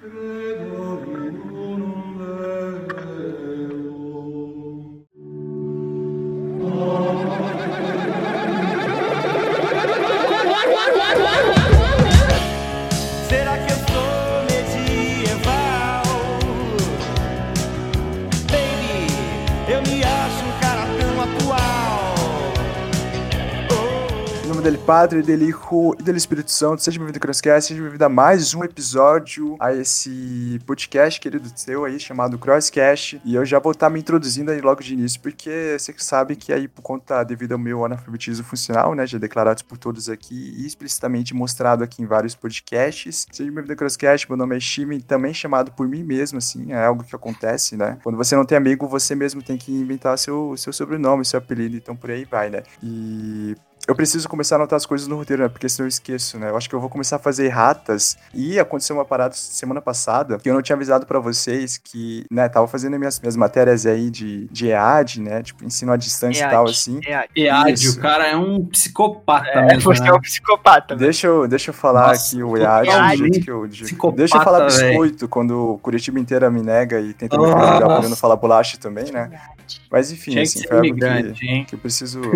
Credo Dele, Padre, dele Hijo e dele Espírito Santo, seja bem-vindo ao Crosscast, seja bem-vindo a mais um episódio a esse podcast querido seu aí, chamado Crosscast. E eu já vou estar me introduzindo aí logo de início, porque você sabe que aí, por conta, devido ao meu analfabetismo funcional, né, já declarado por todos aqui e explicitamente mostrado aqui em vários podcasts. Seja bem-vindo ao Crosscast, meu nome é Shime, também chamado por mim mesmo, assim, é algo que acontece, né? Quando você não tem amigo, você mesmo tem que inventar seu, seu sobrenome, seu apelido, então por aí vai, né? E eu preciso começar a anotar as coisas no roteiro, né? Porque senão eu esqueço, né? Eu acho que eu vou começar a fazer ratas. E aconteceu uma parada semana passada que eu não tinha avisado pra vocês que, né, tava fazendo minhas, minhas matérias aí de, de EAD, né? Tipo, ensino à distância e tal, assim. É, EAD, Isso. o cara é um psicopata é, mesmo, você né? é um psicopata. velho. Deixa eu, deixa eu falar Nossa, aqui o EAD do totalmente jeito que eu. psicopata, deixa eu falar biscoito quando o Curitiba inteira me nega e tenta me falar nossa. podendo falar bolacha também, né? Mas enfim, Tinha que assim, foi algo que, que eu preciso.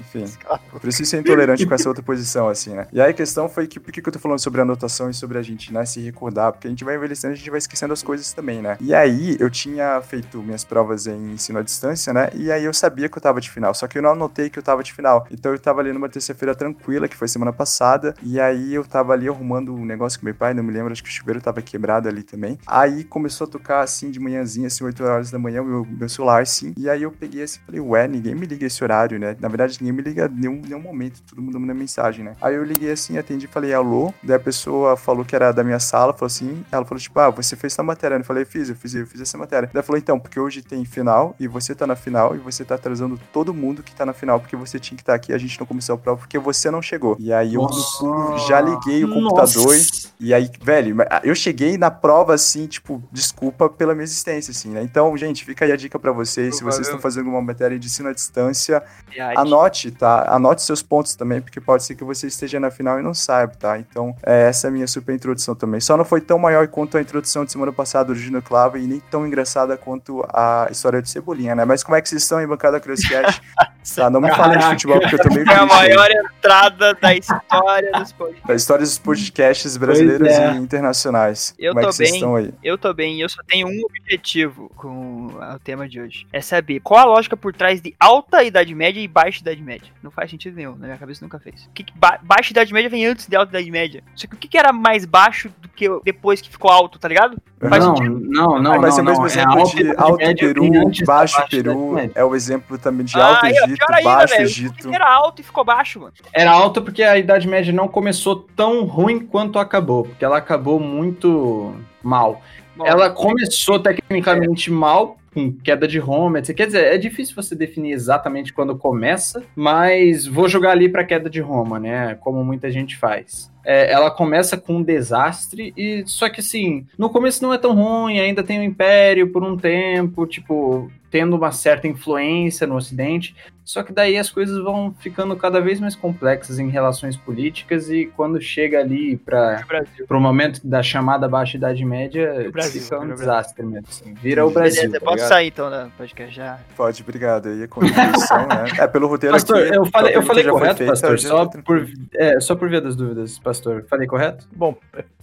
Enfim, eu preciso ser intolerante com essa outra posição, assim, né? E aí a questão foi que por que, que eu tô falando sobre anotação e sobre a gente, né, se recordar? Porque a gente vai envelhecendo, a gente vai esquecendo as coisas também, né? E aí eu tinha feito minhas provas em ensino à distância, né? E aí eu sabia que eu tava de final, só que eu não anotei que eu tava de final. Então eu tava ali numa terça-feira tranquila, que foi semana passada, e aí eu tava ali arrumando um negócio com meu pai, não me lembro, acho que o chuveiro tava quebrado ali também. Aí começou a tocar assim de manhãzinha, assim, 8 horas da manhã, o meu, meu celular, assim. E aí eu peguei assim, falei, ué, ninguém me liga esse horário, né? Na verdade, ninguém me liga em nenhum, nenhum momento, todo mundo manda mensagem, né? Aí eu liguei assim, atendi, falei, alô. Daí a pessoa falou que era da minha sala, falou assim, ela falou, tipo, ah, você fez essa matéria. Eu falei, fiz, eu fiz, eu fiz essa matéria. Daí ela falou, então, porque hoje tem final e você tá na final e você tá atrasando todo mundo que tá na final, porque você tinha que estar aqui, a gente não começou a prova porque você não chegou. E aí eu Nossa. já liguei o computador Nossa. e aí, velho, eu cheguei na prova assim, tipo, desculpa pela minha existência, assim, né? Então, gente, fica aí a dica pra vocês. Se vocês estão fazendo alguma matéria de ensino à distância, Viagem. anote, tá? Anote seus pontos também, porque pode ser que você esteja na final e não saiba, tá? Então, é, essa é a minha super introdução também. Só não foi tão maior quanto a introdução de semana passada do Júnior Clava e nem tão engraçada quanto a história de Cebolinha, né? Mas como é que vocês estão aí, bancada Crosscast? tá, não me falem de futebol, porque eu tô meio Foi a triste aí. maior entrada da história dos podcasts. Da história dos podcasts brasileiros é. e internacionais. Eu como é tô que vocês bem. estão aí? Eu tô bem eu só tenho um objetivo com o tema de hoje. É saber qual a lógica por trás de alta Idade Média e baixa Idade Média. Não faz sentido nenhum, na minha cabeça nunca fez. O que que ba baixa Idade Média vem antes de alta Idade Média? Só que o que, que era mais baixo do que depois que ficou alto, tá ligado? Faz Não, sentido. não, não, Ah, mas é não, o mesmo não. exemplo Alta de Alto Média Peru, da Baixo Peru, é o exemplo também de Ah, Alto aí, ó, Egito, ainda, Baixo. Egito. Era alto e ficou baixo, mano. Era alta porque a Idade Média não começou tão ruim quanto acabou, porque ela acabou muito mal. Bom, Ela começou tecnicamente mal, com queda de Roma, etc. Quer dizer, é difícil você definir exatamente quando começa, mas vou jogar ali para queda de Roma, né? Como muita gente faz. É, ela começa com um desastre e só que assim, no começo não é tão ruim, ainda tem o Império por um tempo, tipo, tendo uma certa influência no Ocidente. Só que daí as coisas vão ficando cada vez mais complexas em relações políticas e quando chega ali para o momento da chamada Baixa Idade Média, Brasil, fica um vira o desastre mesmo. assim. Vira o Brasil. Beleza, tá posso sair então da podcast já. Pode, obrigado. Aí a contribuição, né? É, pelo roteiro Pastor, aqui. eu a falei, eu pergunta falei correto, feita, pastor? já Só tá por, é, só por via das dúvidas, pastor. Falei correto? Bom,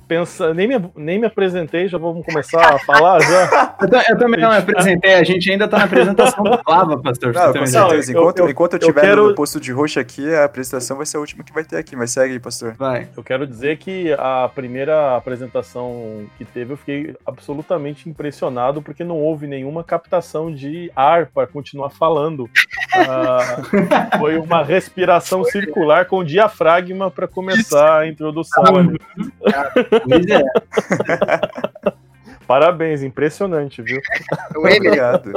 pensa, nem me, nem me apresentei, já vamos começar a falar já. Eu, eu também não me apresentei, a gente ainda tá na apresentação do Clava, pastor. Não, você com certeza. eu- Enquanto eu- enquanto eu eu estiver quero- no posto de roxo aqui, a apresentação vai ser a última que vai ter aqui. Mas segue aí, pastor. Vai. Eu quero dizer que a primeira apresentação que teve, eu fiquei absolutamente impressionado, porque não houve nenhuma captação de ar para continuar falando. Ah, foi uma respiração circular com diafragma para começar a introdução. Pois é. Parabéns, impressionante, viu? Obrigado.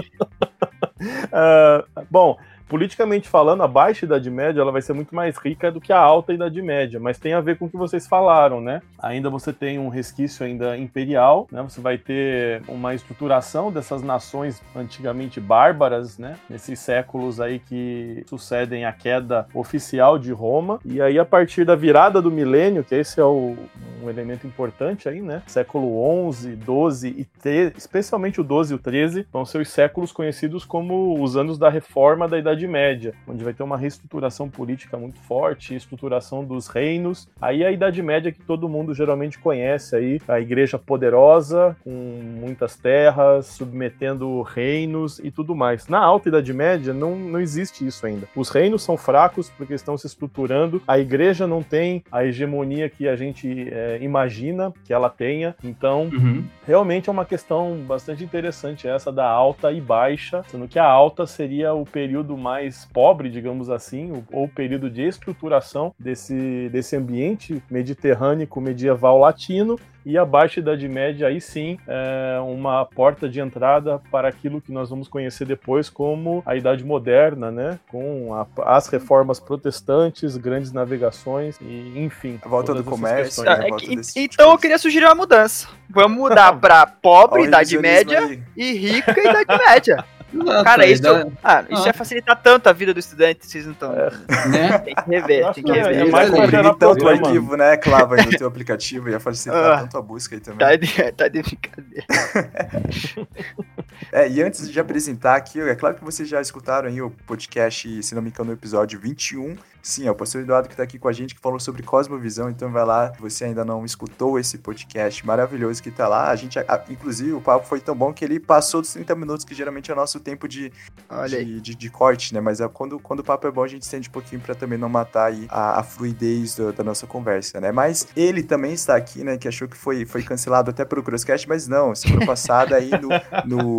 Ah, bom, politicamente falando, a baixa Idade Média ela vai ser muito mais rica do que a alta Idade Média, mas tem a ver com o que vocês falaram, né? Ainda você tem um resquício ainda imperial, né? Você vai ter uma estruturação dessas nações antigamente bárbaras, né? Nesses séculos aí que sucedem a queda oficial de Roma. E aí, a partir da virada do milênio, que esse é o, um elemento importante aí, né? Século 11, 12 e 13, especialmente o 12 e o 13, vão ser os séculos conhecidos como os anos da reforma da Idade Média, onde vai ter uma reestruturação política muito forte, estruturação dos reinos. Aí a Idade Média que todo mundo geralmente conhece aí, a igreja poderosa, com muitas terras, submetendo reinos e tudo mais. Na Alta Idade Média não, não existe isso ainda. Os reinos são fracos porque estão se estruturando, a igreja não tem a hegemonia que a gente é, imagina que ela tenha, então Uhum. realmente é uma questão bastante interessante essa da alta e baixa, sendo que a alta seria o período mais pobre, digamos assim, ou o período de estruturação desse, desse ambiente mediterrâneo medieval latino, e a Baixa Idade Média, aí sim, é uma porta de entrada para aquilo que nós vamos conhecer depois como a Idade Moderna, né? Com a- as reformas protestantes, grandes navegações, e enfim. A volta do comércio, questões. Tá, volta desse tipo então eu queria sugerir uma mudança. Vamos mudar pra pobre, Idade Média aí. e rica Idade Média. Exato, Cara, isso, dá- ah, isso Ah. ia facilitar tanto a vida do estudante, vocês não estão. né? Tem que rever, tem que é- rever. é Ele mais comprimir tanto o arquivo, né, Clava, aí no teu aplicativo, ia facilitar Ah. tanto a busca aí também. Tá de, tá de brincadeira. É, e antes de apresentar aqui, é claro que vocês já escutaram aí o podcast, se não me engano, no episódio 21. Sim, é o pastor Eduardo que tá aqui com a gente, que falou sobre Cosmovisão, então vai lá, você ainda não escutou esse podcast maravilhoso que tá lá. A gente, a- inclusive, o papo foi tão bom que ele passou dos 30 minutos, que geralmente é o nosso tempo de, de, de, de corte, né? Mas é quando, quando o papo é bom, a gente estende um pouquinho pra também não matar aí a, a fluidez do- da nossa conversa, né? Mas ele também está aqui, né? Que achou que foi, foi cancelado até pelo Crosscast, mas não, semana passada aí no, no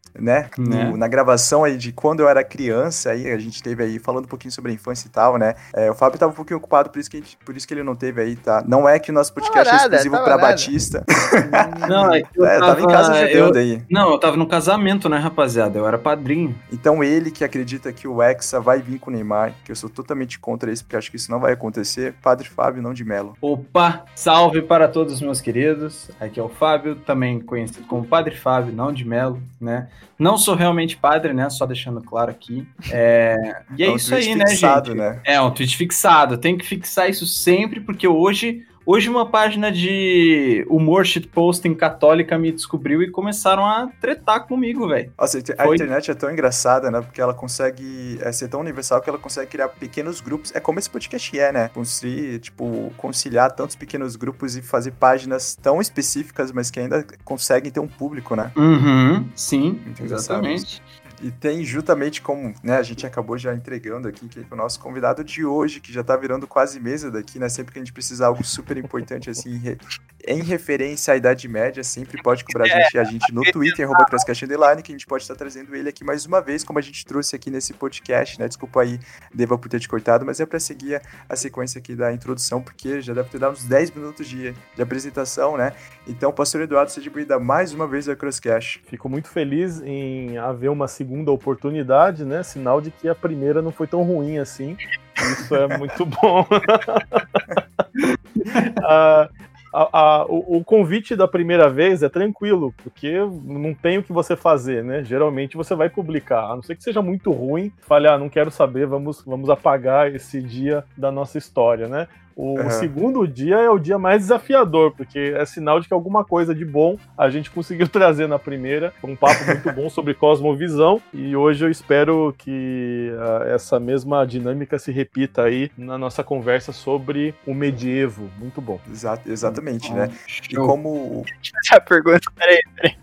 né? no- Né? na gravação aí de quando eu era criança, aí a gente teve aí falando um pouquinho sobre a infância e tal, né? É, o Fábio tava um pouquinho ocupado, por isso que, a gente- por isso que ele não teve aí, tá? Não é que o nosso podcast Tava é exclusivo tava pra nada. Batista. Não, é que eu É, tava em casa eu- jogando aí. Não, eu tava no casamento, né, rapaziada? Eu era padrinho. Então ele que acredita que o Hexa vai vir com o Neymar, que eu sou totalmente contra isso, porque acho que isso não vai acontecer, Padre Fábio, não de Melo. Opa, salve para todos os meus queridos. Aqui é o Fábio, também conhecido como Padre Fábio, não de Melo, né? Não sou realmente padre, né? Só deixando claro aqui. É, E é, um isso aí, né, fixado, gente? né? É, um tweet fixado. Tem que fixar isso sempre, porque hoje, hoje uma página de humor shitposting católica me descobriu e começaram a tretar comigo, velho. Nossa, a Foi. internet é tão engraçada, né? Porque ela consegue é, ser tão universal que ela consegue criar pequenos grupos. É como esse podcast é, né? Construir, tipo, conciliar tantos pequenos grupos e fazer páginas tão específicas, mas que ainda conseguem ter um público, né? Uhum, sim, exatamente. E tem justamente como, né, a gente acabou já entregando aqui, que é o nosso convidado de hoje, que já tá virando quase mesa daqui, né? Sempre que a gente precisa de algo super importante, assim, re- em referência à Idade Média, sempre pode cobrar a gente, a gente no Twitter, arroba Underline, que a gente pode estar trazendo ele aqui mais uma vez, como a gente trouxe aqui nesse podcast, né? Desculpa aí, Deva, por ter te cortado, mas é pra seguir a, a sequência aqui da introdução, porque já deve ter dado uns 10 minutos de, de apresentação, né? Então, Pastor Eduardo, seja bem-vindo mais uma vez ao Crosscast. Fico muito feliz em haver uma segunda oportunidade, né? Sinal de que a primeira não foi tão ruim assim. Isso é muito bom. Ah, a- a- o, o convite da primeira vez é tranquilo, porque não tem o que você fazer, né? Geralmente você vai publicar, a não ser que seja muito ruim, fale, ah, não quero saber, vamos, vamos apagar esse dia da nossa história, né? O segundo dia é o dia mais desafiador, porque é sinal de que alguma coisa de bom a gente conseguiu trazer na primeira. Um papo muito bom sobre cosmovisão e hoje eu espero que ah, essa mesma dinâmica se repita aí na nossa conversa sobre o medievo. Muito bom. Exa- exatamente, né? E Show. como Essa pergunta, peraí, peraí.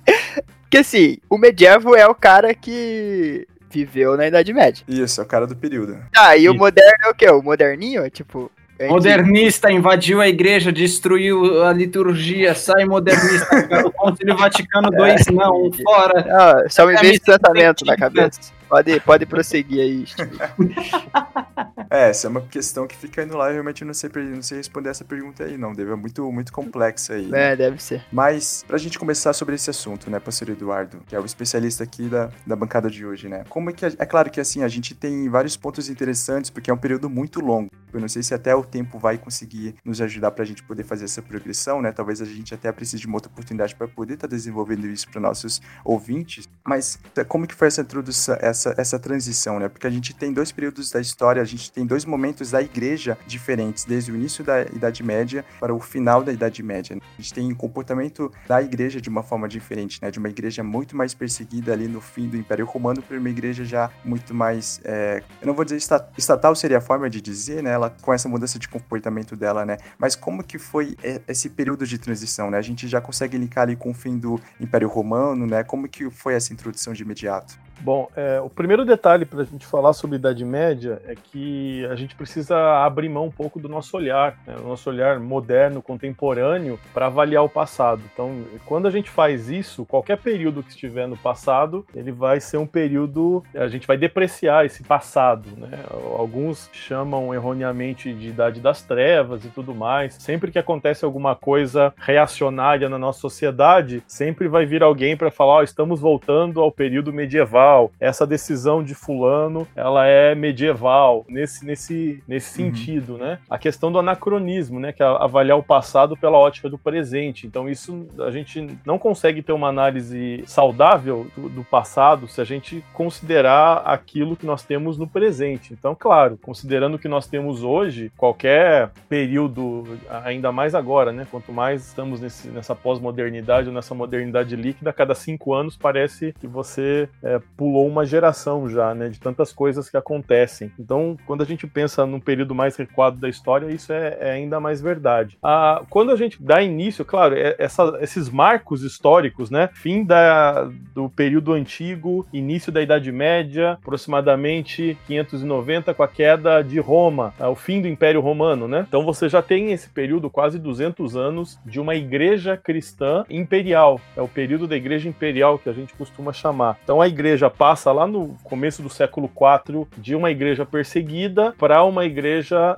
Porque assim, o medievo é o cara que viveu na Idade Média. Isso, é o cara do período. Ah, e o Isso. moderno é o quê? O moderninho? É tipo. é que- Modernista invadiu a igreja, destruiu a liturgia, sai modernista. o Concílio Vaticano II, não, fora. Ah, só me É, veio me esse tratamento na cabeça. Pode, pode prosseguir aí. É, essa é uma questão que fica indo lá e realmente não sei, não sei responder essa pergunta aí, não. Deve é muito, muito complexa aí. É, deve ser. Mas, pra gente começar sobre esse assunto, né, pastor Eduardo, que é o especialista aqui da, da bancada de hoje, né? Como é que. É claro que assim, a gente tem vários pontos interessantes, porque é um período muito longo. Eu não sei se até o tempo vai conseguir nos ajudar pra gente poder fazer essa progressão, né? Talvez a gente até precise de uma outra oportunidade para poder estar tá desenvolvendo isso para nossos ouvintes. Mas como que foi essa introdução, essa, essa transição, né? Porque a gente tem dois períodos da história, a gente tem dois momentos da igreja diferentes, desde o início da Idade Média para o final da Idade Média. Né? A gente tem o comportamento da igreja de uma forma diferente, né? De uma igreja muito mais perseguida ali no fim do Império Romano para uma igreja já muito mais, é, eu não vou dizer estatal seria a forma de dizer, né? Ela com essa mudança de comportamento dela, né? Mas como que foi esse período de transição, né? A gente já consegue linkar ali com o fim do Império Romano, né? Como que foi essa introdução de imediato? Bom, é, o primeiro detalhe para a gente falar sobre Idade Média é que a gente precisa abrir mão um pouco do nosso olhar, né, o nosso olhar moderno, contemporâneo, para avaliar o passado. Então, quando a gente faz isso, qualquer período que estiver no passado, ele vai ser um período, a gente vai depreciar esse passado. Né? Alguns chamam erroneamente de Idade das Trevas e tudo mais. Sempre que acontece alguma coisa reacionária na nossa sociedade, sempre vai vir alguém para falar: oh, estamos voltando ao período medieval medieval, essa decisão de fulano, ela é medieval, nesse, nesse, nesse uhum. sentido, né? A questão do anacronismo, né? Que é avaliar o passado pela ótica do presente. Então isso a gente não consegue ter uma análise saudável do, do passado se a gente considerar aquilo que nós temos no presente. Então, claro, considerando o que nós temos hoje, qualquer período, ainda mais agora, né? Quanto mais estamos nesse, nessa pós-modernidade ou nessa modernidade líquida, a cada cinco anos parece que você é, pulou uma geração já, né, de tantas coisas que acontecem. Então, quando a gente pensa num período mais recuado da história, isso é, é ainda mais verdade. Ah, quando a gente dá início, claro, é, essa, esses marcos históricos, né, fim da, do período antigo, início da Idade Média, aproximadamente 590 com a queda de Roma, ah, o fim do Império Romano, né? Então você já tem esse período quase 200 anos de uma igreja cristã imperial. É o período da igreja imperial que a gente costuma chamar. Então a igreja igreja passa lá no começo do século IV de uma igreja perseguida para uma igreja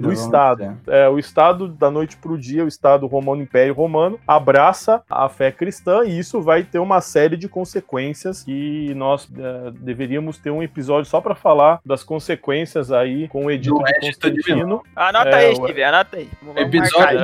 do Estado. É, o Estado, da noite para o dia, o Estado Romano, Império Romano, abraça a fé cristã e isso vai ter uma série de consequências que nós é, deveríamos ter um episódio só para falar das consequências aí com o edito do de Constantino. Anota é, aí, Steve, anota aí. Vamos episódio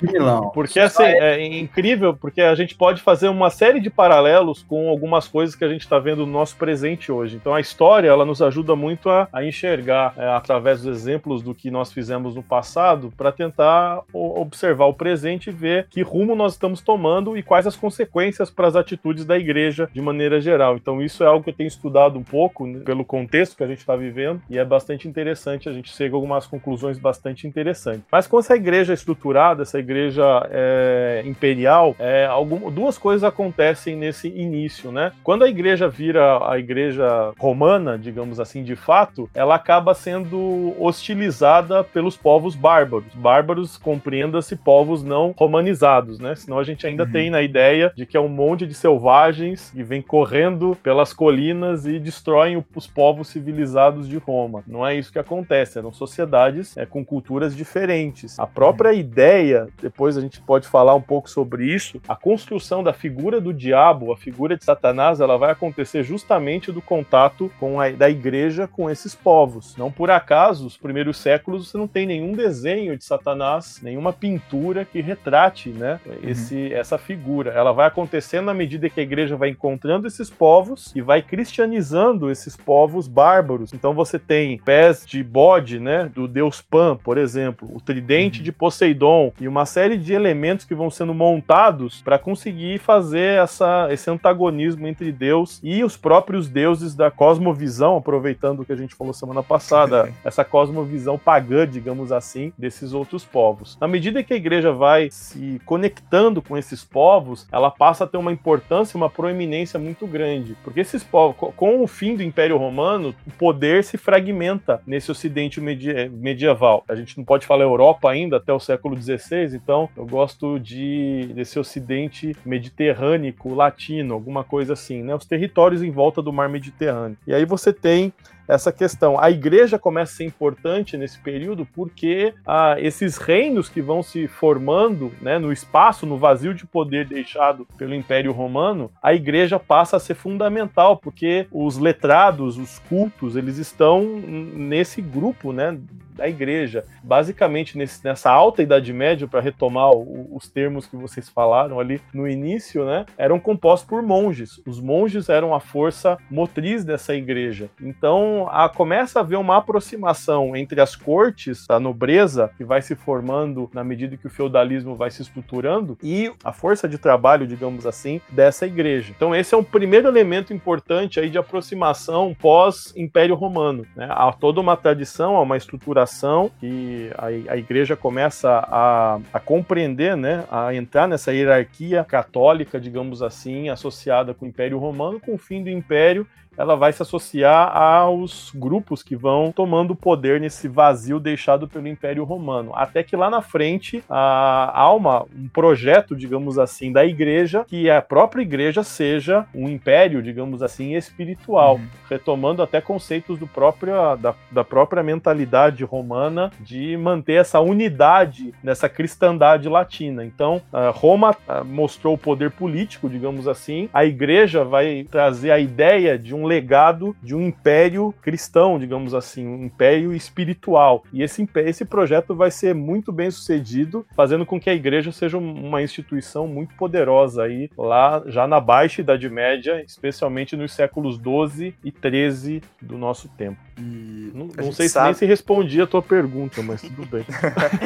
de Milão. Porque assim, é incrível, porque a gente pode fazer uma série de paralelos com algumas coisas coisas que a gente está vendo no nosso presente hoje. Então a história ela nos ajuda muito a, a enxergar é, através dos exemplos do que nós fizemos no passado para tentar observar o presente e ver que rumo nós estamos tomando e quais as consequências para as atitudes da igreja de maneira geral. Então isso é algo que eu tenho estudado um pouco né, pelo contexto que a gente está vivendo e é bastante interessante. A gente chega a algumas conclusões bastante interessantes. Mas com essa igreja estruturada, essa igreja é, imperial, é, duas coisas acontecem nesse início, né? Quando a igreja vira a igreja romana, digamos assim, de fato, ela acaba sendo hostilizada pelos povos bárbaros. Bárbaros, compreenda-se, povos não romanizados, né? Senão a gente ainda uhum. tem na ideia de que é um monte de selvagens que vem correndo pelas colinas e destroem os povos civilizados de Roma. Não é isso que acontece, eram sociedades é, com culturas diferentes. A própria uhum. ideia, depois a gente pode falar um pouco sobre isso, a construção da figura do diabo, a figura de Satanás, ela vai acontecer justamente do contato com a, da igreja com esses povos. Não por acaso, os primeiros séculos você não tem nenhum desenho de Satanás, nenhuma pintura que retrate, né, esse, uhum. essa figura. Ela vai acontecendo na medida que a igreja vai encontrando esses povos e vai cristianizando esses povos bárbaros. Então você tem pés de bode, né, do deus Pan, por exemplo, o tridente uhum. de Poseidon e uma série de elementos que vão sendo montados para conseguir fazer essa, esse antagonismo entre Deus e os próprios deuses da cosmovisão, aproveitando o que a gente falou semana passada, essa cosmovisão pagã, digamos assim, desses outros povos. Na medida que a igreja vai se conectando com esses povos, ela passa a ter uma importância, uma proeminência muito grande, porque esses povos, com o fim do Império Romano, o poder se fragmenta nesse Ocidente medieval. A gente não pode falar Europa ainda até o século XVI. Então, eu gosto de desse ocidente mediterrâneo, latino, alguma coisa assim, né? Os territórios em volta do mar Mediterrâneo. E aí você tem essa questão. A igreja começa a ser importante nesse período porque ah, esses reinos que vão se formando né, no espaço, no vazio de poder deixado pelo Império Romano, a igreja passa a ser fundamental, porque os letrados, os cultos, eles estão nesse grupo né, da igreja. Basicamente, nesse, nessa alta Idade Média, para retomar o, os termos que vocês falaram ali no início, né, eram compostos por monges. Os monges eram a força motriz dessa igreja. Então, a, começa a haver uma aproximação entre as cortes, a nobreza, que vai se formando na medida que o feudalismo vai se estruturando, e a força de trabalho, digamos assim, dessa igreja. Então, esse é um primeiro elemento importante aí de aproximação pós-Império Romano. Né? Há toda uma tradição, há uma estruturação que a, a igreja começa a, a compreender, né, a entrar nessa hierarquia católica, digamos assim, associada com o Império Romano, com o fim do Império ela vai se associar aos grupos que vão tomando poder nesse vazio deixado pelo Império Romano. Até que lá na frente há uma, um projeto, digamos assim, da igreja, que a própria igreja seja um império, digamos assim, espiritual, uhum. retomando até conceitos do próprio, da, da própria mentalidade romana de manter essa unidade nessa cristandade latina. Então, Roma mostrou o poder político, digamos assim, a igreja vai trazer a ideia de um um legado de um império cristão, digamos assim, um império espiritual. E esse, esse projeto vai ser muito bem sucedido, fazendo com que a igreja seja uma instituição muito poderosa aí, lá já na Baixa Idade Média, especialmente nos séculos 12 e 13 do nosso tempo. E não, não sei sabe... nem se respondi a tua pergunta, mas tudo bem.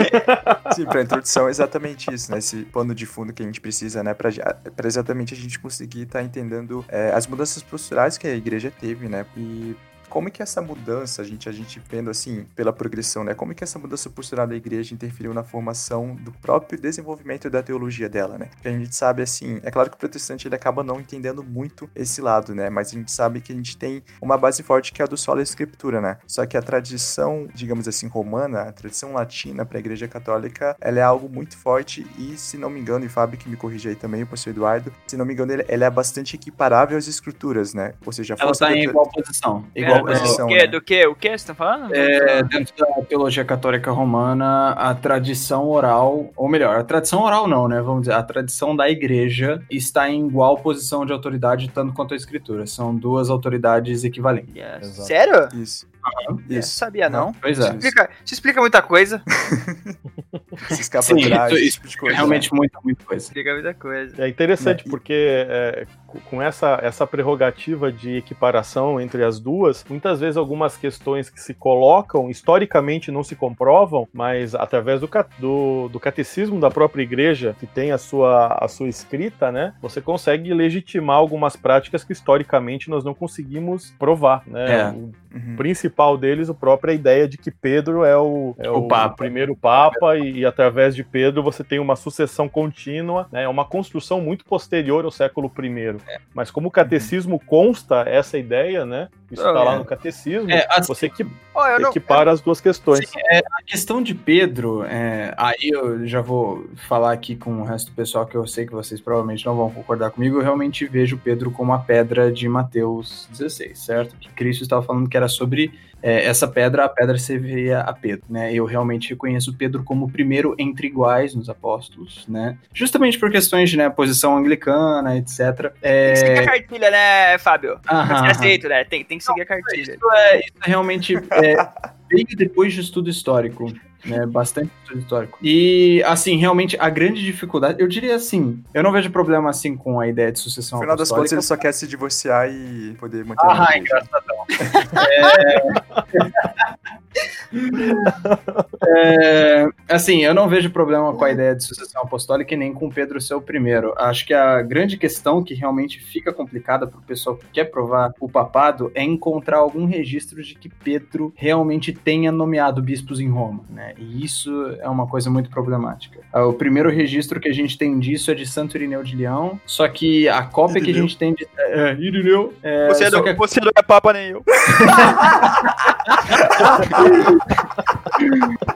Sim, para introdução é exatamente isso, né? Esse pano de fundo que a gente precisa, né? Para exatamente a gente conseguir estar tá entendendo é, as mudanças posturais que a igreja teve, né? E como é que essa mudança, a gente, a gente vendo assim, pela progressão, né? Como é que essa mudança postural da igreja interferiu na formação do próprio desenvolvimento da teologia dela, né? Porque a gente sabe, assim, é claro que o protestante ele acaba não entendendo muito esse lado, né? Mas a gente sabe que a gente tem uma base forte que é a do solo escritura, né? Só que a tradição, digamos assim, romana, a tradição latina para a igreja católica, ela é algo muito forte e, se não me engano, e Fábio que me corrige aí também, o pastor Eduardo, se não me engano, ela é bastante equiparável às escrituras, né? Ou seja, ela está em igual posição. Igual é, posição. Do que, né? do que? O que você tá falando? É, dentro da teologia católica romana, a tradição oral, ou melhor, a tradição oral não, né? Vamos dizer, a tradição da igreja está em igual posição de autoridade, tanto quanto a escritura. São duas autoridades equivalentes. Yes. Sério? Isso. Uhum. Isso. sabia, não? Pois é. Isso explica, isso explica muita coisa. Se escapa Sim, atrás, isso, isso, tipo realmente né? muita, muita coisa. Explica muita coisa. É interessante porque é, com essa, essa prerrogativa de equiparação entre as duas, muitas vezes algumas questões que se colocam, historicamente não se comprovam, mas através do, do, do catecismo da própria igreja, que tem a sua, a sua escrita, né, você consegue legitimar algumas práticas que historicamente nós não conseguimos provar. Né? É. O uhum. principal deles, a própria ideia de que Pedro é o, é o, o primeiro Papa e, e, através de Pedro você tem uma sucessão contínua, né, é uma construção muito posterior ao século I. É. Mas como o catecismo consta essa ideia, né? Isso está lá é. no catecismo, é, assim, você que oh, equipara as duas questões. Sim, é, a questão de Pedro, aí eu já vou falar aqui com o resto do pessoal que eu sei que vocês provavelmente não vão concordar comigo. Eu realmente vejo Pedro como a pedra de Mateus 16, certo? Que Cristo estava falando que era sobre é, essa pedra, a pedra serviria a Pedro, né? Eu realmente reconheço Pedro como o primeiro entre iguais nos apóstolos, né? Justamente por questões de né, posição anglicana, etc. É... Tem que seguir a cartilha, né, Fábio? Aham, Você aceita, né? Tem, tem que seguir a cartilha. Isso é, isso é realmente é, veio depois de estudo histórico né? Bastante histórico. E, assim, realmente, a grande dificuldade, eu diria assim, eu não vejo problema, assim, com a ideia de sucessão No final das contas, ele só quer se divorciar e poder manter ah, a engraçadão. é... é, assim, eu não vejo problema com a ideia de sucessão apostólica e nem com Pedro ser o primeiro. Acho que a grande questão que realmente fica complicada para o pessoal que quer provar o papado é encontrar algum registro de que Pedro realmente tenha nomeado bispos em Roma, né? E isso é uma coisa muito problemática. Ah, o primeiro registro que a gente tem disso é de Santo Irineu de Leão, só que a cópia Irineu. que a gente tem de. É, Irineu. É, você, não, que... você não é papa nem eu.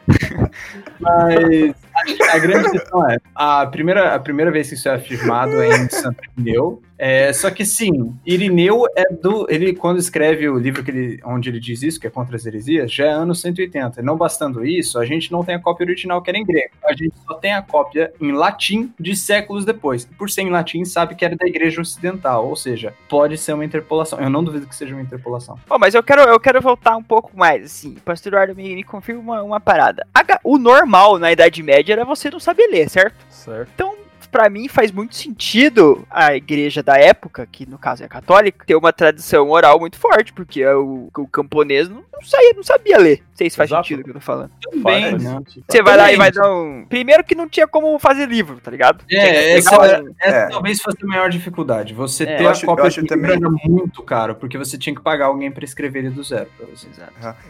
Mas a, a grande questão é, a primeira, a primeira vez que isso é afirmado é em Santo Irineu, é, só que sim, Irineu é do. Ele, quando escreve o livro que ele, onde ele diz isso, que é contra as heresias, já é ano 180. E não bastando isso, a gente não tem a cópia original que era em grego. A gente só tem a cópia em latim de séculos depois. Por ser em latim, sabe que era da igreja ocidental. Ou seja, pode ser uma interpolação. Eu não duvido que seja uma interpolação. Pô, mas eu quero, eu quero voltar um pouco mais, assim. Pastor Eduardo, me, me confirma uma, uma parada. O normal na Idade Média era você não saber ler, certo? Certo. Então, pra mim, faz muito sentido a igreja da época, que no caso é católica, ter uma tradição oral muito forte, porque o, o camponês não, não, saía, não sabia ler. Não sei se faz Exato. sentido o que eu tô falando. Também, né? sentido. Você vai lá e Também. vai dar um. Primeiro que não tinha como fazer livro, tá ligado? É, essa, pegar- essa É. talvez fosse a maior dificuldade. Você É, ter eu a acho- cópia acho de também- era muito caro, porque você tinha que pagar alguém pra escrever ele do zero pra você.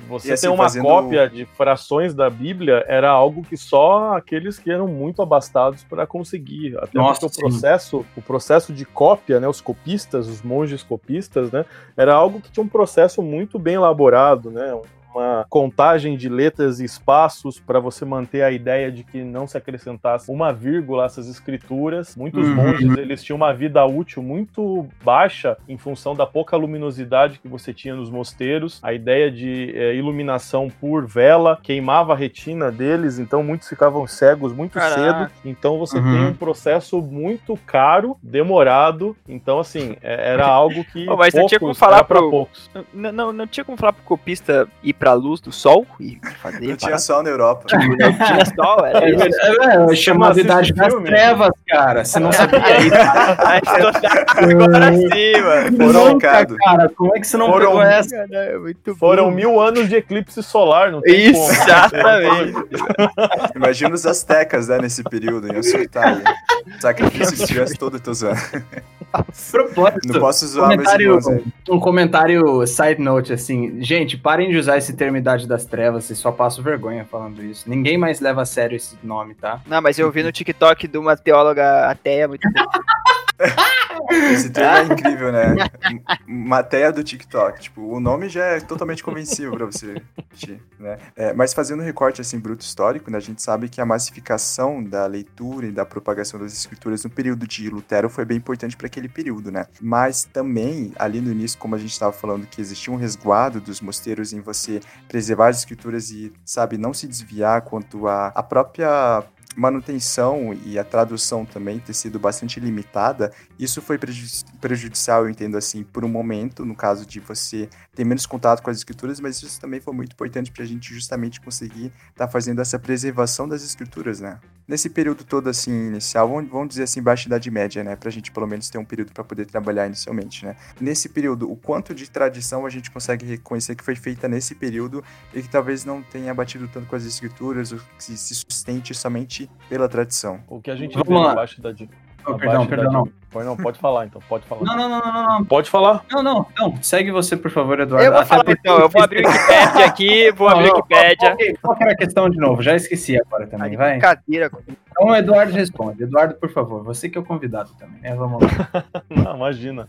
Você E assim, ter uma fazendo- cópia de frações da Bíblia era algo que só aqueles que eram muito abastados para conseguir. Até Nossa, porque o processo, o processo de cópia, né, os copistas, os monges copistas, né, era algo que tinha um processo muito bem elaborado, né? Uma contagem de letras e espaços para você manter a ideia de que não se acrescentasse uma vírgula a essas escrituras. Muitos Uhum. monges eles tinham uma vida útil muito baixa em função da pouca luminosidade que você tinha nos mosteiros. A ideia de eh, iluminação por vela queimava a retina deles, então muitos ficavam cegos muito Caraca. cedo. Então você Uhum. tem um processo muito caro, demorado. Então, assim, é- era algo que. Ô, mas não tinha como poucos- falar pro- poucos. Não, não, não tinha como falar pro copista ir pra luz do sol e fazer. Não tinha sol na Europa. Não tinha sol, era É, isso. é, é, assiste Idade das filme? Trevas, cara. Você não sabia isso. Agora sim, mano. Foram cara. Como é que você não Foram- pegou essa? Caralho, muito Foram bom. mil anos de eclipse solar, não tem como. Exatamente. Imagina os astecas, né, nesse período, iam surtar. né? Sacrifício que tivesse todo, tô zoando. Propósito. Não posso zoar comentário, irmãos aí. um comentário side note assim, gente, parem de usar esse Idade das Trevas, vocês só passam vergonha falando isso. Ninguém mais leva a sério esse nome, tá? Não, mas eu vi no TikTok de uma teóloga ateia muito. Esse termo é incrível, né? Matéria do TikTok. Tipo, o nome já é totalmente convencível pra você assistir, né? É, mas fazendo um recorte, assim, bruto histórico, né? A gente sabe que a massificação da leitura e da propagação das escrituras no período de Lutero foi bem importante para aquele período, né? Mas também, ali no início, como a gente estava falando, que existia um resguardo dos mosteiros em você preservar as escrituras e, sabe, não se desviar quanto à a própria manutenção e a tradução também ter sido bastante limitada, isso foi preju- prejudicial, eu entendo assim, por um momento, no caso de você ter menos contato com as escrituras, mas isso também foi muito importante para a gente justamente conseguir estar fazendo essa preservação das escrituras, né? Nesse período todo, assim, inicial, vamos, vamos dizer assim, baixa idade média, né? Pra gente pelo menos ter um período para poder trabalhar inicialmente, né? Nesse período, o quanto de tradição a gente consegue reconhecer que foi feita nesse período e que talvez não tenha batido tanto com as escrituras ou que se sustente somente pela tradição. O que a gente Vamos vê lá. abaixo da dica. Oh, perdão, perdão, não. Pode, não, pode falar então, pode falar. Não, não, não, não, não. Pode falar. Não, não, não. Segue você, por favor, Eduardo. Eu vou Até falar porque então, eu vou abrir o Wikipedia aqui, vou Não, abrir o Wikipedia. Qual, que- qual que era a questão de novo? Já esqueci agora também, vai. brincadeira. Então o Eduardo responde. Eduardo, por favor, você que é o convidado também, né? Vamos lá. Não, imagina.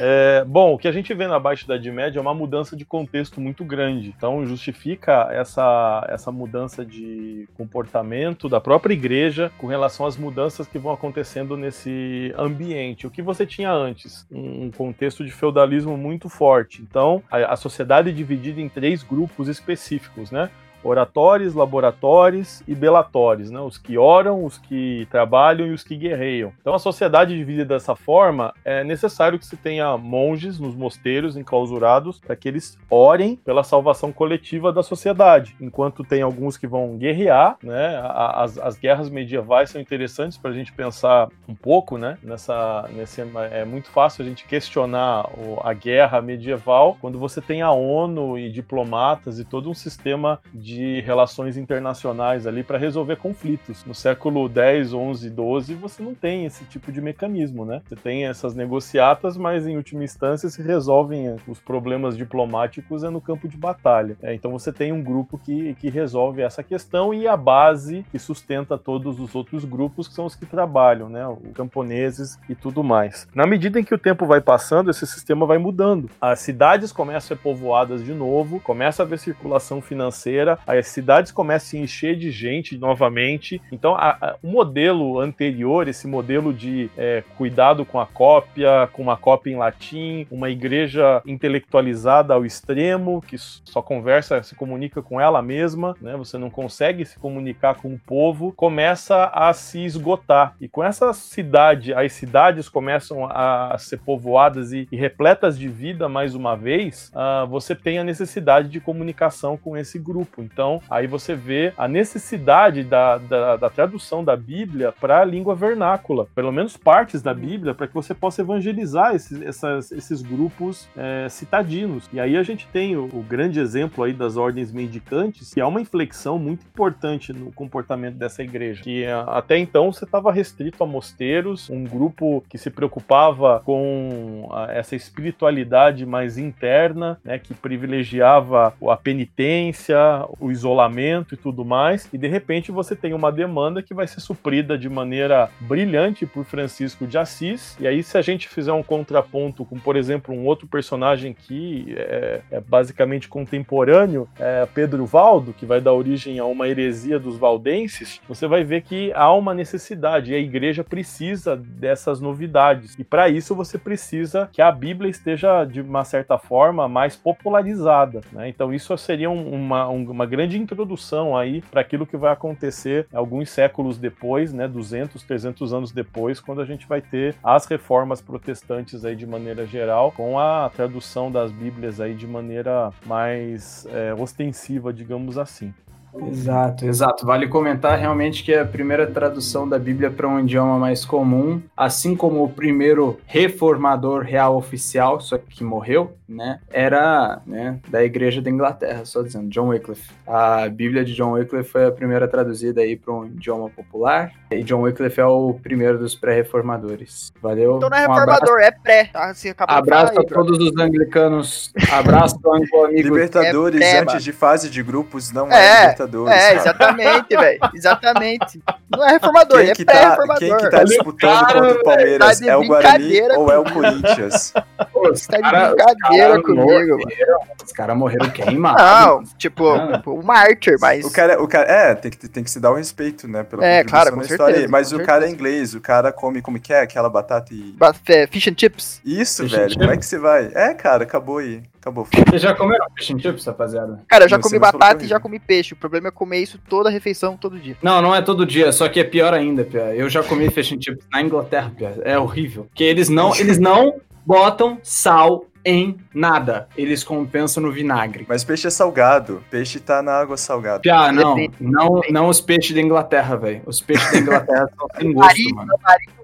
É, bom, o que a gente vê na Baixa Idade Média é uma mudança de contexto muito grande. Então, justifica essa, essa mudança de comportamento da própria igreja com relação às mudanças que vão acontecendo nesse ambiente. O que você tinha antes? Um contexto de feudalismo muito forte. Então, a, a sociedade é dividida em três grupos específicos, né? Oratórios, laboratórios e belatórios, né? Os que oram, os que trabalham e os que guerreiam. Então a sociedade dividida dessa forma, é necessário que se tenha monges nos mosteiros enclausurados para que eles orem pela salvação coletiva da sociedade. Enquanto tem alguns que vão guerrear, né? As, as guerras medievais são interessantes para a gente pensar um pouco, né? Nessa, nesse, é muito fácil a gente questionar a guerra medieval quando você tem a ONU e diplomatas e todo um sistema de relações internacionais ali para resolver conflitos. No século 10, 11, 12, você não tem esse tipo de mecanismo, né? Você tem essas negociatas, mas em última instância se resolvem os problemas diplomáticos é no campo de batalha. É, então você tem um grupo que, que resolve essa questão e a base que sustenta todos os outros grupos que são os que trabalham, né? Os camponeses e tudo mais. Na medida em que o tempo vai passando, esse sistema vai mudando. As cidades começam a ser povoadas de novo, começa a haver circulação financeira, as cidades começam a se encher de gente novamente. Então, a, a, o modelo anterior, esse modelo de é, cuidado com a cópia, com uma cópia em latim, uma igreja intelectualizada ao extremo, que só conversa, se comunica com ela mesma, né? Você não consegue se comunicar com o povo, começa a se esgotar. E com essa cidade, as cidades começam a ser povoadas e, e repletas de vida mais uma vez, uh, você tem a necessidade de comunicação com esse grupo. Então, aí você vê a necessidade da, da, da tradução da Bíblia para a língua vernácula, pelo menos partes da Bíblia, para que você possa evangelizar esses, essas, esses grupos é, citadinos. E aí a gente tem o, o, grande exemplo aí das ordens mendicantes, que é uma inflexão muito importante no comportamento dessa igreja, que é, até então você estava restrito a mosteiros, um grupo que se preocupava com essa espiritualidade mais interna, né, que privilegiava a penitência, o isolamento e tudo mais, e de repente você tem uma demanda que vai ser suprida de maneira brilhante por Francisco de Assis, e aí se a gente fizer um contraponto com, por exemplo, um outro personagem que é, é basicamente contemporâneo, é Pedro Valdo, que vai dar origem a uma heresia dos valdenses, você vai ver que há uma necessidade, e a igreja precisa dessas novidades, e para isso você precisa que a Bíblia esteja, de uma certa forma, mais popularizada, né? Então isso seria um, uma, uma grande introdução aí para aquilo que vai acontecer alguns séculos depois, né, 200, 300 anos depois, quando a gente vai ter as reformas protestantes aí de maneira geral, com a tradução das Bíblias aí de maneira mais é, ostensiva, digamos assim. Exato, exato. Vale comentar realmente que é a primeira tradução da Bíblia para um idioma mais comum, assim como o primeiro reformador real oficial, só que morreu, né, era né, da Igreja da Inglaterra, só dizendo, John Wycliffe. A Bíblia de John Wycliffe foi a primeira traduzida aí para um idioma popular, e John Wycliffe é o primeiro dos pré-reformadores. Valeu. Então não é reformador, um é pré. Tá? Abraço aí, a todos os anglicanos. Abraço, amigo. Libertadores é antes de fase de grupos não é, é Libertadores. É, exatamente, velho. Exatamente. Não é reformador, quem é pré-reformador. Tá, quem que tá disputando cara, contra o Palmeiras? Tá é o Guarani ou é o Corinthians? Pô, os tá cara, de brincadeira comigo, morreram, Os caras morreram queimados. Não, tipo, ah. o mártir, mas. O cara, o cara, é, tem que, tem que se dar o um respeito, né? Pela é, claro, com certeza, história. Mas o certeza. cara é inglês, o cara come como que é? Aquela batata e. É, fish and chips. Isso, Fish velho. Como é que você vai? É, cara, acabou aí. Acabou. Você já comeu fish and chips, rapaziada? Cara, eu já comi batata e já comi peixe. O problema é comer isso toda a refeição, todo dia. Não, não é todo dia, só que é pior ainda, Pia. Eu já comi fish and chips na Inglaterra, Pia. É horrível. Porque eles não, eles não botam sal em nada. Eles compensam no vinagre. Mas peixe é salgado. Peixe tá na água salgada. Ah, não. Não, não os peixes da Inglaterra, velho. Os peixes da Inglaterra são sem gosto, mano.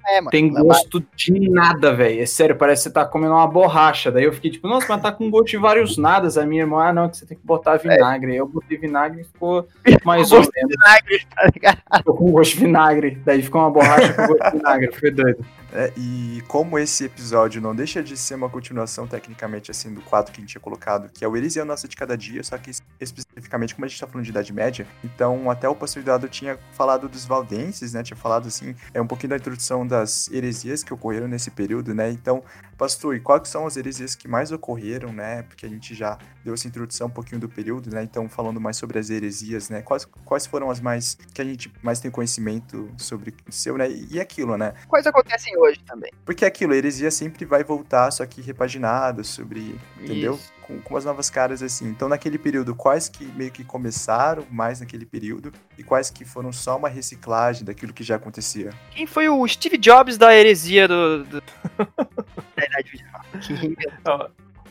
É, mano. Tem gosto de nada, velho. É sério, parece que você tá comendo uma borracha. Daí eu fiquei tipo, nossa, mas tá com gosto de vários nadas. A minha irmã, ah, não, que você tem que botar vinagre. É. Eu botei vinagre e ficou mais ou menos. Vinagre, tá ligado? Ficou com gosto de vinagre. Daí ficou uma borracha com gosto de vinagre. Foi doido. É, e como esse episódio não deixa de ser uma continuação, tecnicamente, assim, do quadro que a gente tinha colocado, que é o Elis e a Nossa de Cada Dia, só que especificamente como a gente tá falando de Idade Média, então até o Pastor Eduardo tinha falado dos valdenses, né, tinha falado, assim, é um pouquinho da introdução das heresias que ocorreram nesse período, né, então Pastor, e quais são as heresias que mais ocorreram, né? Porque a gente já deu essa introdução um pouquinho do período, né? Então, falando mais sobre as heresias, né? Quais, quais foram as mais que a gente mais tem conhecimento sobre seu, né? E aquilo, né? Quais acontecem hoje também. Porque aquilo, a heresia sempre vai voltar, só que repaginado sobre, entendeu? Isso com, com as novas caras assim. Então, naquele período, quais que meio que começaram mais naquele período e quais que foram só uma reciclagem daquilo que já acontecia? Quem foi o Steve Jobs da heresia do. do... da idade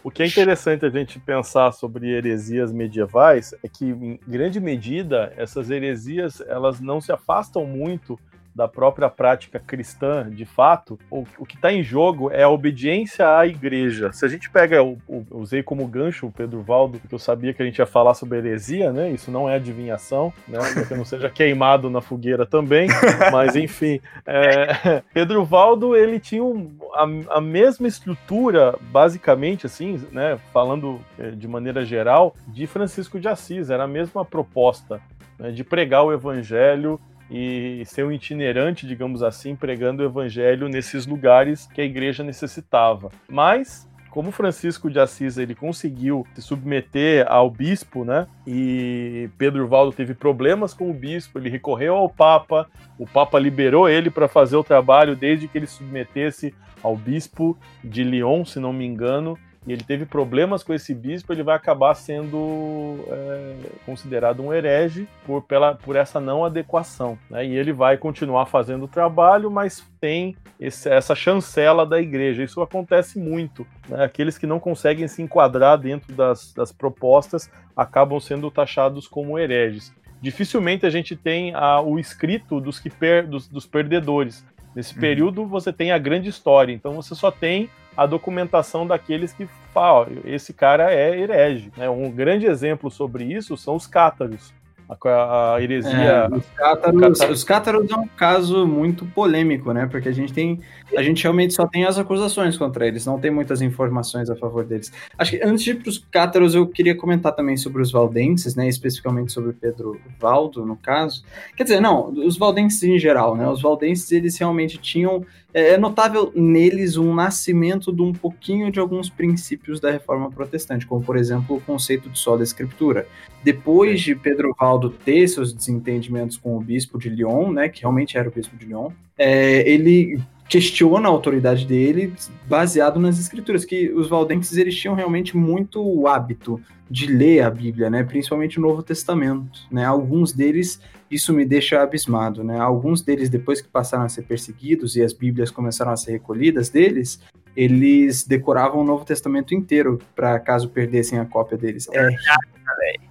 O que é interessante a gente pensar sobre heresias medievais é que, em grande medida, essas heresias elas não se afastam muito da própria prática cristã, de fato, o, o que está em jogo é a obediência à igreja. Se a gente pega, eu, eu, usei como gancho o Pedro Valdo, que eu sabia que a gente ia falar sobre heresia, né? Isso não é adivinhação, né? Que eu não seja queimado na fogueira também, mas enfim. É, Pedro Valdo, ele tinha um, a, a mesma estrutura, basicamente, assim, né? Falando é, de maneira geral, de Francisco de Assis, era a mesma proposta. Né, de pregar o evangelho e ser um itinerante, digamos assim, pregando o evangelho nesses lugares que a igreja necessitava. Mas como Francisco de Assis ele conseguiu se submeter ao bispo, né? E Pedro Valdo teve problemas com o bispo, ele recorreu ao Papa, o Papa liberou ele para fazer o trabalho desde que ele submetesse ao bispo de Lyon, se não me engano e ele teve problemas com esse bispo, ele vai acabar sendo é, considerado um herege por, pela, por essa não adequação. Né? E ele vai continuar fazendo o trabalho, mas tem esse, essa chancela da igreja. Isso acontece muito. Né? Aqueles que não conseguem se enquadrar dentro das, das propostas acabam sendo taxados como hereges. Dificilmente a gente tem a, o escrito dos, que per, dos, dos perdedores. Nesse uhum. período você tem a grande história, então você só tem a documentação daqueles que falam, esse cara é herege. Né? Um grande exemplo sobre isso são os cátaros. A, a heresia. É, os, cátaros, os cátaros é um caso muito polêmico, né? Porque a gente tem. A gente realmente só tem as acusações contra eles, não tem muitas informações a favor deles. Acho que antes de ir para os cátaros, eu queria comentar também sobre os valdenses, né? Especificamente sobre Pedro Valdo, no caso. Quer dizer, não, os valdenses em geral, né? Os valdenses, eles realmente tinham é, é notável neles um nascimento de um pouquinho de alguns princípios da reforma protestante, como por exemplo o conceito de sola escritura. Depois de Pedro Valdo ter seus desentendimentos com o bispo de Lyon, né, que realmente era o bispo de Lyon, é, ele questiona a autoridade dele baseado nas escrituras, que os valdenses eles tinham realmente muito o hábito de ler a Bíblia, né, principalmente o Novo Testamento, né, alguns deles isso me deixa abismado, né, alguns deles depois que passaram a ser perseguidos e as Bíblias começaram a ser recolhidas deles, eles decoravam o Novo Testamento inteiro para caso perdessem a cópia deles. É,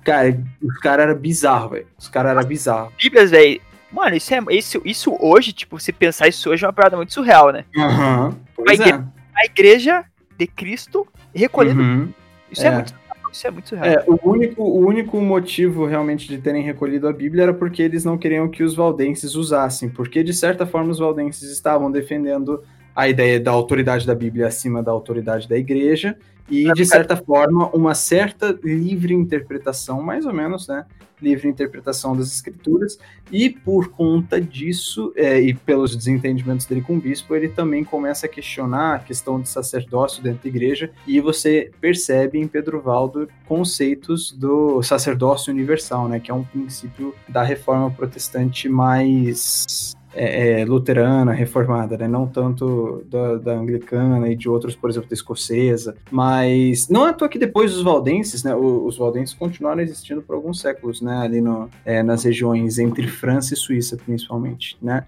cara, os caras eram bizarros, velho. Os caras eram bizarros. Bíblias, velho, Mano, isso, é, isso, isso hoje, tipo, se pensar isso hoje é uma parada muito surreal, né? Uhum, a, igreja, é. a, igreja, de Cristo recolhendo. Uhum, isso é. é. muito isso é muito surreal. É, o único, o único motivo realmente de terem recolhido a Bíblia era porque eles não queriam que os valdenses usassem, porque de certa forma os valdenses estavam defendendo a ideia da autoridade da Bíblia acima da autoridade da igreja e, de certa forma, uma certa livre interpretação, mais ou menos, né? Livre interpretação das escrituras, e por conta disso, é, e pelos desentendimentos dele com o bispo, ele também começa a questionar a questão de sacerdócio dentro da igreja, e você percebe em Pedro Valdo conceitos do sacerdócio universal, né? Que é um princípio da reforma protestante mais é, é, luterana, reformada, né? Não tanto da, da, anglicana e de outros, por exemplo, da escocesa. Mas não é à toa que depois os valdenses, né? Os, valdenses continuaram existindo por alguns séculos, né? Ali no, é, nas regiões entre França e Suíça, principalmente, né?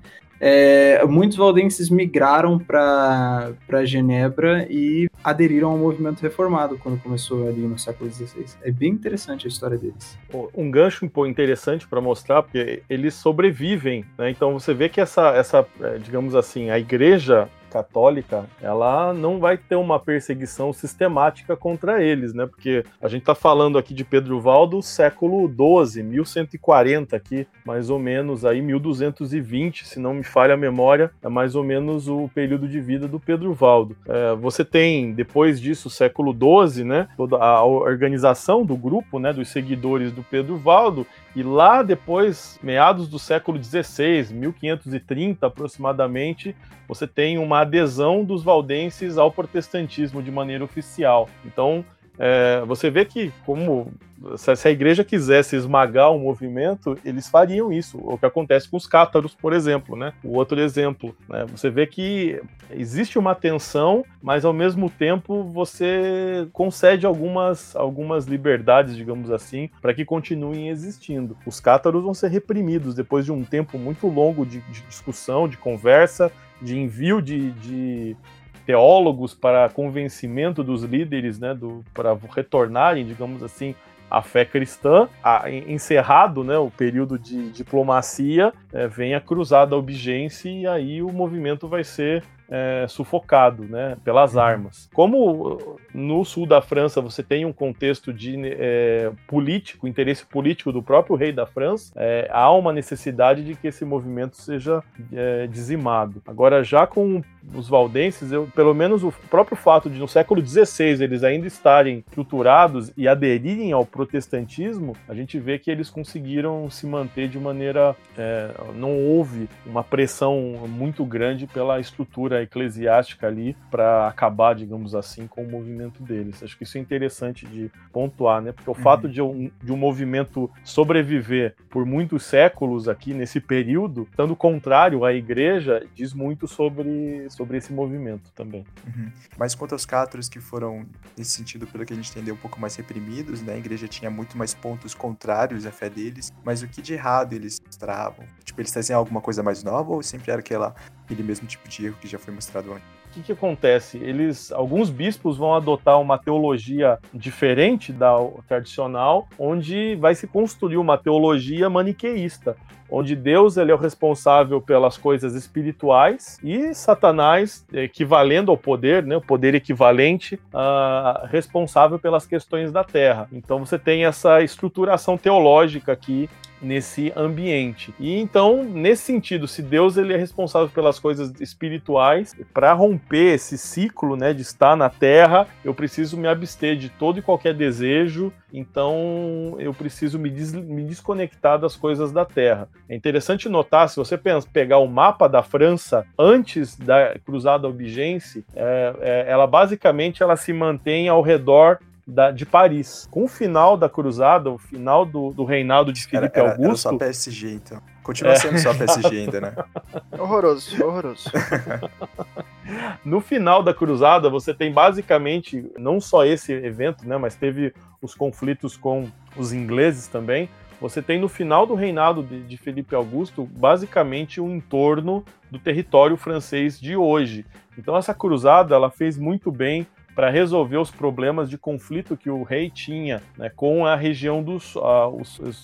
É, muitos valdenses migraram para Genebra e aderiram ao movimento reformado quando começou ali no século XVI. É bem interessante a história deles. Um gancho interessante para mostrar, porque eles sobrevivem, né? Então você vê que essa, essa, é, digamos assim, a igreja católica, ela não vai ter uma perseguição sistemática contra eles, né? Porque a gente está falando aqui de Pedro Valdo século XII, 1140 aqui, mais ou menos aí 1220, se não me falha a memória, é mais ou menos o período de vida do Pedro Valdo. É, você tem depois disso século XII, né? Toda a organização do grupo, né? Dos seguidores do Pedro Valdo e lá depois, meados do século XVI, 1530 aproximadamente, você tem uma adesão dos valdenses ao protestantismo de maneira oficial. Então, é, você vê que, como se a igreja quisesse esmagar o movimento, eles fariam isso. O que acontece com os cátaros, por exemplo, né? O outro exemplo, né? Você vê que existe uma tensão, mas ao mesmo tempo você concede algumas, algumas liberdades, digamos assim, para que continuem existindo. Os cátaros vão ser reprimidos depois de um tempo muito longo de, de discussão, de conversa, de envio de, de teólogos para convencimento dos líderes, né, do, para retornarem, digamos assim, à fé cristã, a, encerrado né, o período de diplomacia, é, vem a cruzada obigência e aí o movimento vai ser é, sufocado né, pelas uhum. armas. Como no sul da França você tem um contexto de é, político, interesse político do próprio rei da França, é, há uma necessidade de que esse movimento seja é, dizimado. Agora, já com os valdenses, eu, pelo menos o próprio fato de no século XVI eles ainda estarem estruturados e aderirem ao protestantismo, a gente vê que eles conseguiram se manter de maneira. É, não houve uma pressão muito grande pela estrutura eclesiástica ali para acabar, digamos assim, com o movimento deles. Acho que isso é interessante de pontuar, né? Porque o uhum. fato de um, de um movimento sobreviver por muitos séculos aqui nesse período, estando contrário à igreja, diz muito sobre, sobre esse movimento também. Uhum. Mas quanto aos cátaros que foram, nesse sentido, pelo que a gente entendeu, um pouco mais reprimidos, né? A igreja tinha muito mais pontos contrários à fé deles, mas o que de errado eles mostravam? Tipo, eles traziam alguma coisa mais nova ou sempre era aquela, aquele mesmo tipo de erro que já foi mostrado antes? que, que acontece? Eles, alguns bispos vão adotar uma teologia diferente da tradicional, onde vai se construir uma teologia maniqueísta, onde Deus ele é o responsável pelas coisas espirituais e Satanás, equivalendo ao poder, né, o poder equivalente, uh, responsável pelas questões da terra. Então você tem essa estruturação teológica aqui nesse ambiente. E então, nesse sentido, se Deus ele é responsável pelas coisas espirituais, para romper esse ciclo, né, de estar na terra, eu preciso me abster de todo e qualquer desejo, então eu preciso me, des me desconectar das coisas da terra. É interessante notar, se você pensa, pegar o mapa da França antes da Cruzada Albigense, é, é, ela basicamente ela se mantém ao redor da, de Paris. Com o final da cruzada, o final do, do reinado de Filipe era, era, Augusto. Era só PSG, então. Continua sendo é. só PSG ainda, né? Horroroso, horroroso. no final da cruzada, você tem basicamente não só esse evento, né, mas teve os conflitos com os ingleses também. Você tem no final do reinado de, de Felipe Augusto basicamente o um entorno do território francês de hoje. Então essa cruzada ela fez muito bem para resolver os problemas de conflito que o rei tinha né, com a região dos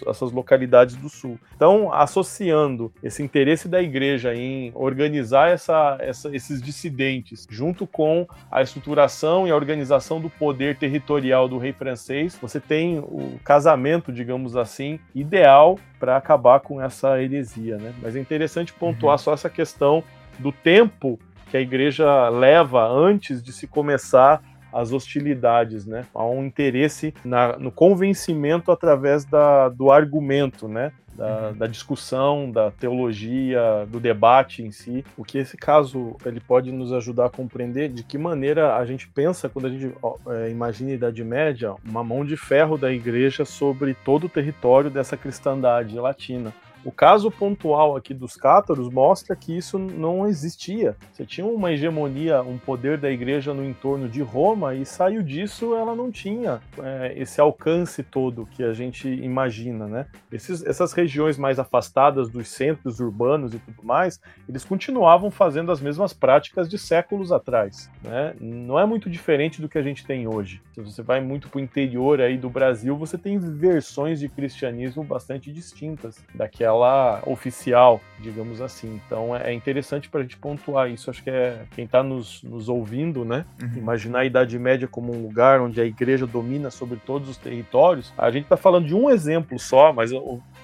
essas localidades do sul. Então, associando esse interesse da igreja em organizar essa, essa, esses dissidentes junto com a estruturação e a organização do poder territorial do rei francês, você tem o casamento, digamos assim, ideal para acabar com essa heresia. Né? Mas é interessante pontuar uhum. só essa questão do tempo que a igreja leva antes de se começar as hostilidades, né? Há um interesse na, no convencimento através da, do argumento, né? Da, uhum. da, discussão, da teologia, do debate em si. O que esse caso ele pode nos ajudar a compreender de que maneira a gente pensa quando a gente é, imagina a Idade Média, uma mão de ferro da igreja sobre todo o território dessa cristandade latina. O caso pontual aqui dos cátaros mostra que isso não existia. Você tinha uma hegemonia, um poder da igreja no entorno de Roma e saiu disso ela não tinha é, esse alcance todo que a gente imagina, né? Esses, essas regiões mais afastadas dos centros urbanos e tudo mais, eles continuavam fazendo as mesmas práticas de séculos atrás, né? Não é muito diferente do que a gente tem hoje. Se você vai muito para o interior aí do Brasil, você tem versões de cristianismo bastante distintas daquela ela oficial, digamos assim. Então é interessante para a gente pontuar isso. Acho que é quem está nos, nos ouvindo, né? Uhum. Imaginar a Idade Média como um lugar onde a igreja domina sobre todos os territórios. A gente está falando de um exemplo só, mas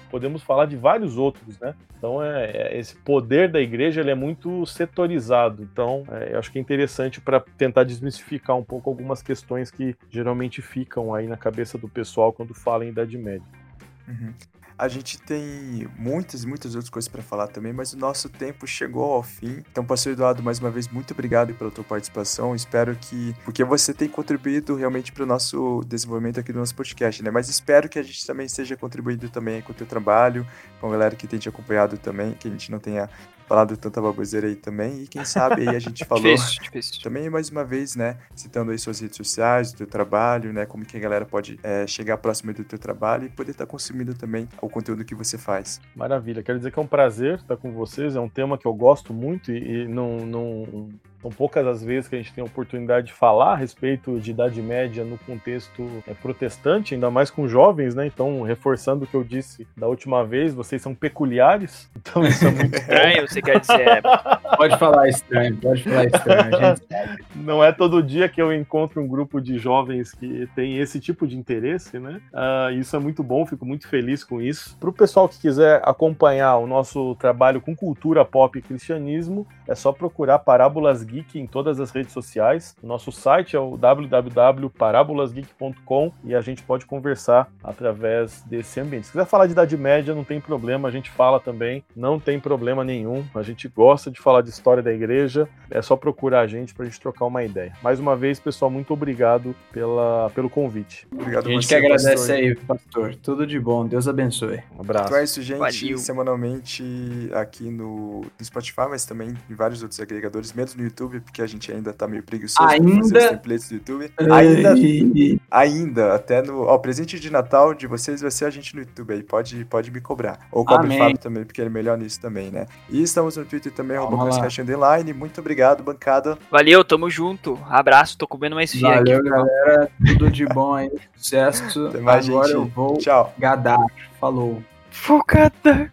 podemos falar de vários outros, né? Então é, é esse poder da igreja ele é muito setorizado. Então é, eu acho que é interessante para tentar desmistificar um pouco algumas questões que geralmente ficam aí na cabeça do pessoal quando fala em Idade Média. Uhum. A gente tem muitas, muitas outras coisas para falar também, mas o nosso tempo chegou ao fim. Então, pastor Eduardo, mais uma vez, muito obrigado pela tua participação. Espero que. Porque você tem contribuído realmente para o nosso desenvolvimento aqui do nosso podcast, né? Mas espero que a gente também esteja contribuindo também com o teu trabalho, com a galera que tem te acompanhado também, que a gente não tenha falado tanta baboseira aí também. E quem sabe aí a gente falou difícil, difícil. também mais uma vez, né? Citando aí suas redes sociais, o teu trabalho, né? Como que a galera pode é, chegar próximo do teu trabalho e poder estar tá consumindo também o conteúdo que você faz. Maravilha. Quero dizer que é um prazer estar com vocês. É um tema que eu gosto muito e, e não, não são poucas as vezes que a gente tem a oportunidade de falar a respeito de Idade Média no contexto é, protestante, ainda mais com jovens, né? Então, reforçando o que eu disse da última vez, vocês são peculiares, então isso é muito estranho, você quer dizer. Pode falar estranho, pode falar estranho, a gente sabe. Não é todo dia que eu encontro um grupo de jovens que tem esse tipo de interesse, né? Uh, isso é muito bom, fico muito feliz com isso. Para o pessoal que quiser acompanhar o nosso trabalho com cultura pop e cristianismo, é só procurar Parábolas Geek em todas as redes sociais. O nosso site é o www.parabolasgeek.com e a gente pode conversar através desse ambiente. Se quiser falar de Idade Média, não tem problema, a gente fala também, não tem problema nenhum. A gente gosta de falar de história da igreja, é só procurar a gente para a gente trocar uma ideia. Mais uma vez, pessoal, muito obrigado pela, pelo convite. Obrigado, A gente você, que agradece pastor. aí, pastor. Tudo de bom, Deus abençoe. Um abraço. Então é isso, gente. Valeu. Semanalmente aqui no, no Spotify, mas também em vários outros agregadores, menos no YouTube, porque a gente ainda tá meio preguiçoso ainda... fazer os templates do YouTube. Ainda, ainda, até no. Ó, o presente de Natal de vocês vai ser a gente no YouTube aí, pode, pode me cobrar. Ou cobre o Fábio também, porque ele é melhor nisso também, né? E estamos no Twitter também, arroba Underline. Muito obrigado, bancada. Valeu, tamo junto. Abraço, tô comendo mais fia Valeu, aqui. galera. Tudo de bom aí. Sucesso. Até mais, Agora gente. eu vou Tchau. gadar. Falou. Focada.